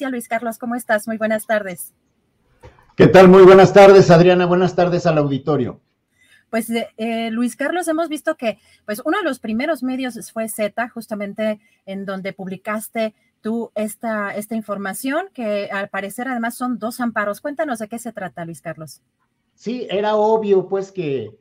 Luis Carlos, ¿cómo estás? Muy buenas tardes. ¿Qué tal? Muy buenas tardes, Adriana. Buenas tardes al auditorio. Pues eh, Luis Carlos, hemos visto que pues uno de los primeros medios fue Z, justamente en donde publicaste tú esta, esta información, que al parecer además son dos amparos. Cuéntanos de qué se trata, Luis Carlos. Sí, era obvio pues que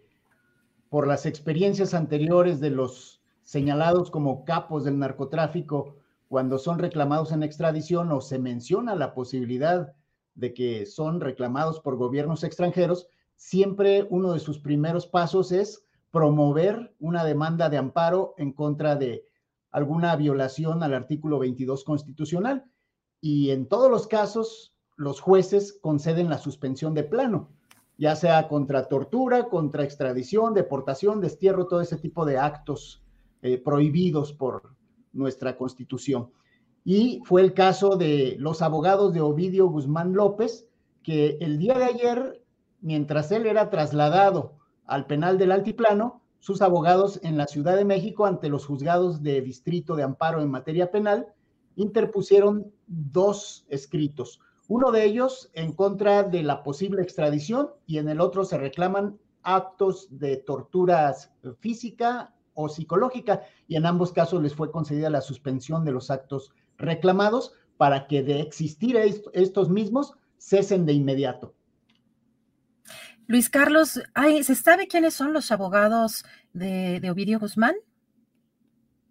por las experiencias anteriores de los señalados como capos del narcotráfico, cuando son reclamados en extradición o se menciona la posibilidad de que son reclamados por gobiernos extranjeros, siempre uno de sus primeros pasos es promover una demanda de amparo en contra de alguna violación al artículo 22 constitucional. Y en todos los casos, los jueces conceden la suspensión de plano, ya sea contra tortura, contra extradición, deportación, destierro, todo ese tipo de actos eh, prohibidos por nuestra constitución. Y fue el caso de los abogados de Ovidio Guzmán López, que el día de ayer mientras él era trasladado al penal del Altiplano, sus abogados en la Ciudad de México ante los juzgados de distrito de amparo en materia penal interpusieron dos escritos. Uno de ellos en contra de la posible extradición y en el otro se reclaman actos de tortura física o psicológica y en ambos casos les fue concedida la suspensión de los actos reclamados para que de existir estos mismos cesen de inmediato. Luis Carlos, ¿se sabe quiénes son los abogados de, de Ovidio Guzmán?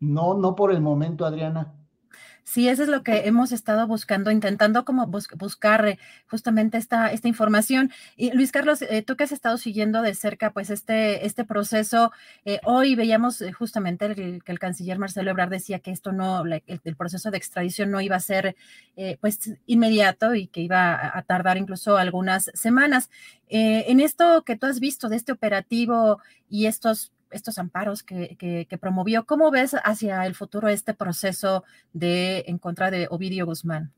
No, no por el momento, Adriana. Sí, eso es lo que hemos estado buscando, intentando como buscar eh, justamente esta, esta información. Y Luis Carlos, eh, tú que has estado siguiendo de cerca pues este, este proceso, eh, hoy veíamos justamente que el canciller Marcelo Ebrard decía que esto no, el, proceso de extradición no iba a ser pues inmediato y que iba a, tardar incluso algunas semanas. en esto que tú has visto de este operativo y estos estos amparos que, promovió. ¿Cómo ves hacia el futuro este proceso de en contra de Ovidio Guzmán?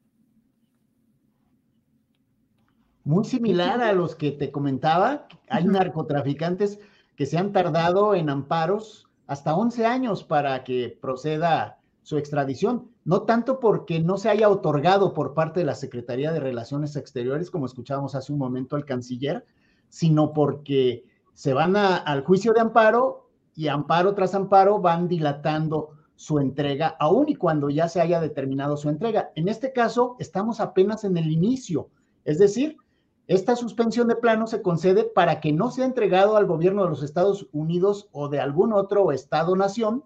Muy similar a los que te comentaba, hay narcotraficantes que se han tardado en amparos hasta 11 años para que proceda su extradición, no tanto porque no se haya otorgado por parte de la Secretaría de Relaciones Exteriores, como escuchábamos hace un momento al canciller, sino porque se van al juicio de amparo y amparo tras amparo van dilatando su entrega, aun y cuando ya se haya determinado su entrega. En este caso, estamos apenas en el inicio, es decir, esta suspensión de plano se concede para que no sea entregado al gobierno de los Estados Unidos o de algún otro Estado-nación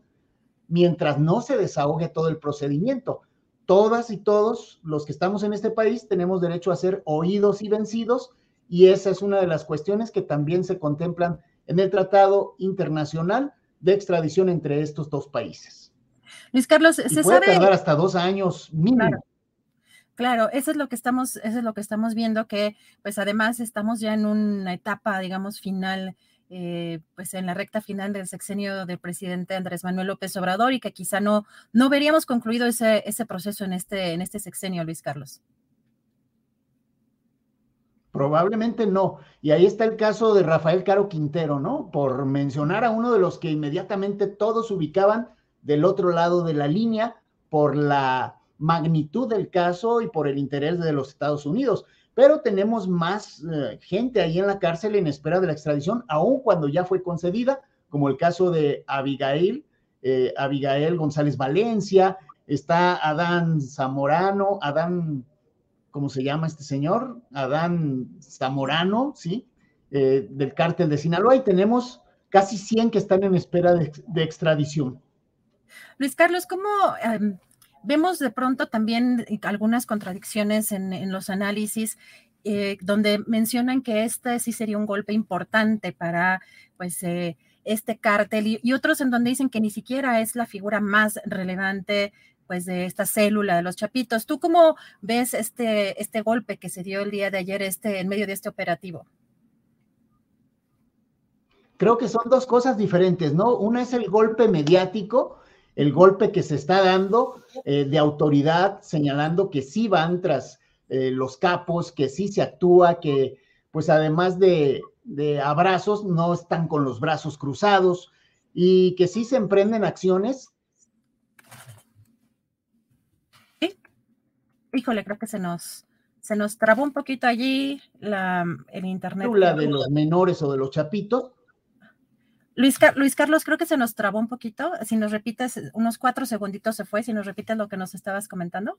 mientras no se desahogue todo el procedimiento. Todas y todos los que estamos en este país tenemos derecho a ser oídos y vencidos y esa es una de las cuestiones que también se contemplan en el Tratado Internacional de Extradición entre estos dos países. Luis Carlos, se puede tardar hasta dos años mínimo. Claro. eso es lo que estamos, eso es lo que estamos viendo, que pues además estamos ya en una etapa, digamos, final, eh, pues en la recta final del sexenio del presidente Andrés Manuel López Obrador y que quizá no, no veríamos concluido ese, ese proceso en este, en este sexenio, Luis Carlos. Probablemente no. Y ahí está el caso de Rafael Caro Quintero, ¿no? Por mencionar a uno de los que inmediatamente todos ubicaban del otro lado de la línea por la magnitud del caso y por el interés de los Estados Unidos. Pero tenemos más eh, gente ahí en la cárcel en espera de la extradición, aun cuando ya fue concedida, como el caso de Abigail, eh, Abigail González Valencia, está Adán Zamorano, Adán, ¿cómo se llama este señor? Adán Zamorano, ¿sí? Eh, del cártel de Sinaloa y tenemos casi 100 que están en espera de, extradición. Luis Carlos, ¿cómo em, vemos de pronto también algunas contradicciones en, los análisis? Eh, donde mencionan que este sí sería un golpe importante para pues eh, este cártel y, y, otros en donde dicen que ni siquiera es la figura más relevante pues de esta célula de los chapitos. ¿Tú cómo ves este, este golpe que se dio el día de ayer este, en medio de este operativo? Creo que son dos cosas diferentes, ¿no? Una es el golpe mediático, el golpe que se está dando eh, de autoridad, señalando que sí van tras eh, los capos, que sí se actúa, que pues además de, de abrazos, no están con los brazos cruzados y que sí se emprenden acciones híjole, creo que se nos, se nos trabó un poquito allí la, el internet. La de los menores o de los chapitos. Luis, Luis, Carlos, creo que se nos trabó un poquito. Si nos repites, unos cuatro segunditos se fue, si nos repites lo que nos estabas comentando.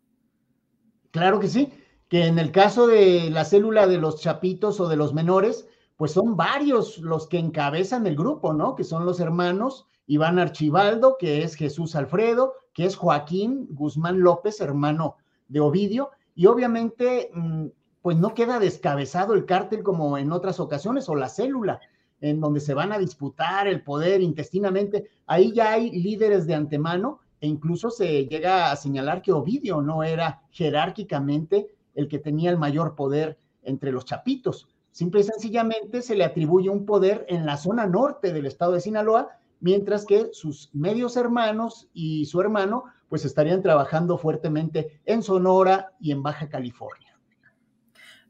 Claro que sí, que en el caso de la célula de los chapitos o de los menores, pues son varios los que encabezan el grupo, ¿no? Que son los hermanos Iván Archibaldo, que es Jesús Alfredo, que es Joaquín Guzmán López, hermano de Ovidio, y obviamente, mm, pues no queda descabezado el cártel como en otras ocasiones, o la célula, en donde se van a disputar el poder intestinamente. Ahí ya hay líderes de antemano, e incluso se llega a señalar que Ovidio no era jerárquicamente el que tenía el mayor poder entre los chapitos. Simple y sencillamente se le atribuye un poder en la zona norte del estado de Sinaloa, mientras que sus medios hermanos y su hermano pues estarían trabajando fuertemente en Sonora y en Baja California.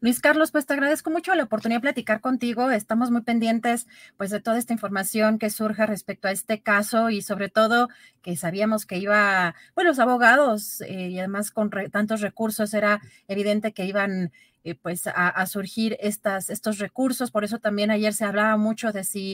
Luis Carlos, pues te agradezco mucho la oportunidad de platicar contigo. Estamos muy pendientes pues de toda esta información que surja respecto a este caso y sobre todo que sabíamos que iba, bueno, los abogados eh, y además con tantos recursos era evidente que iban eh, pues a, a, surgir estas, estos recursos. Por eso también ayer se hablaba mucho de si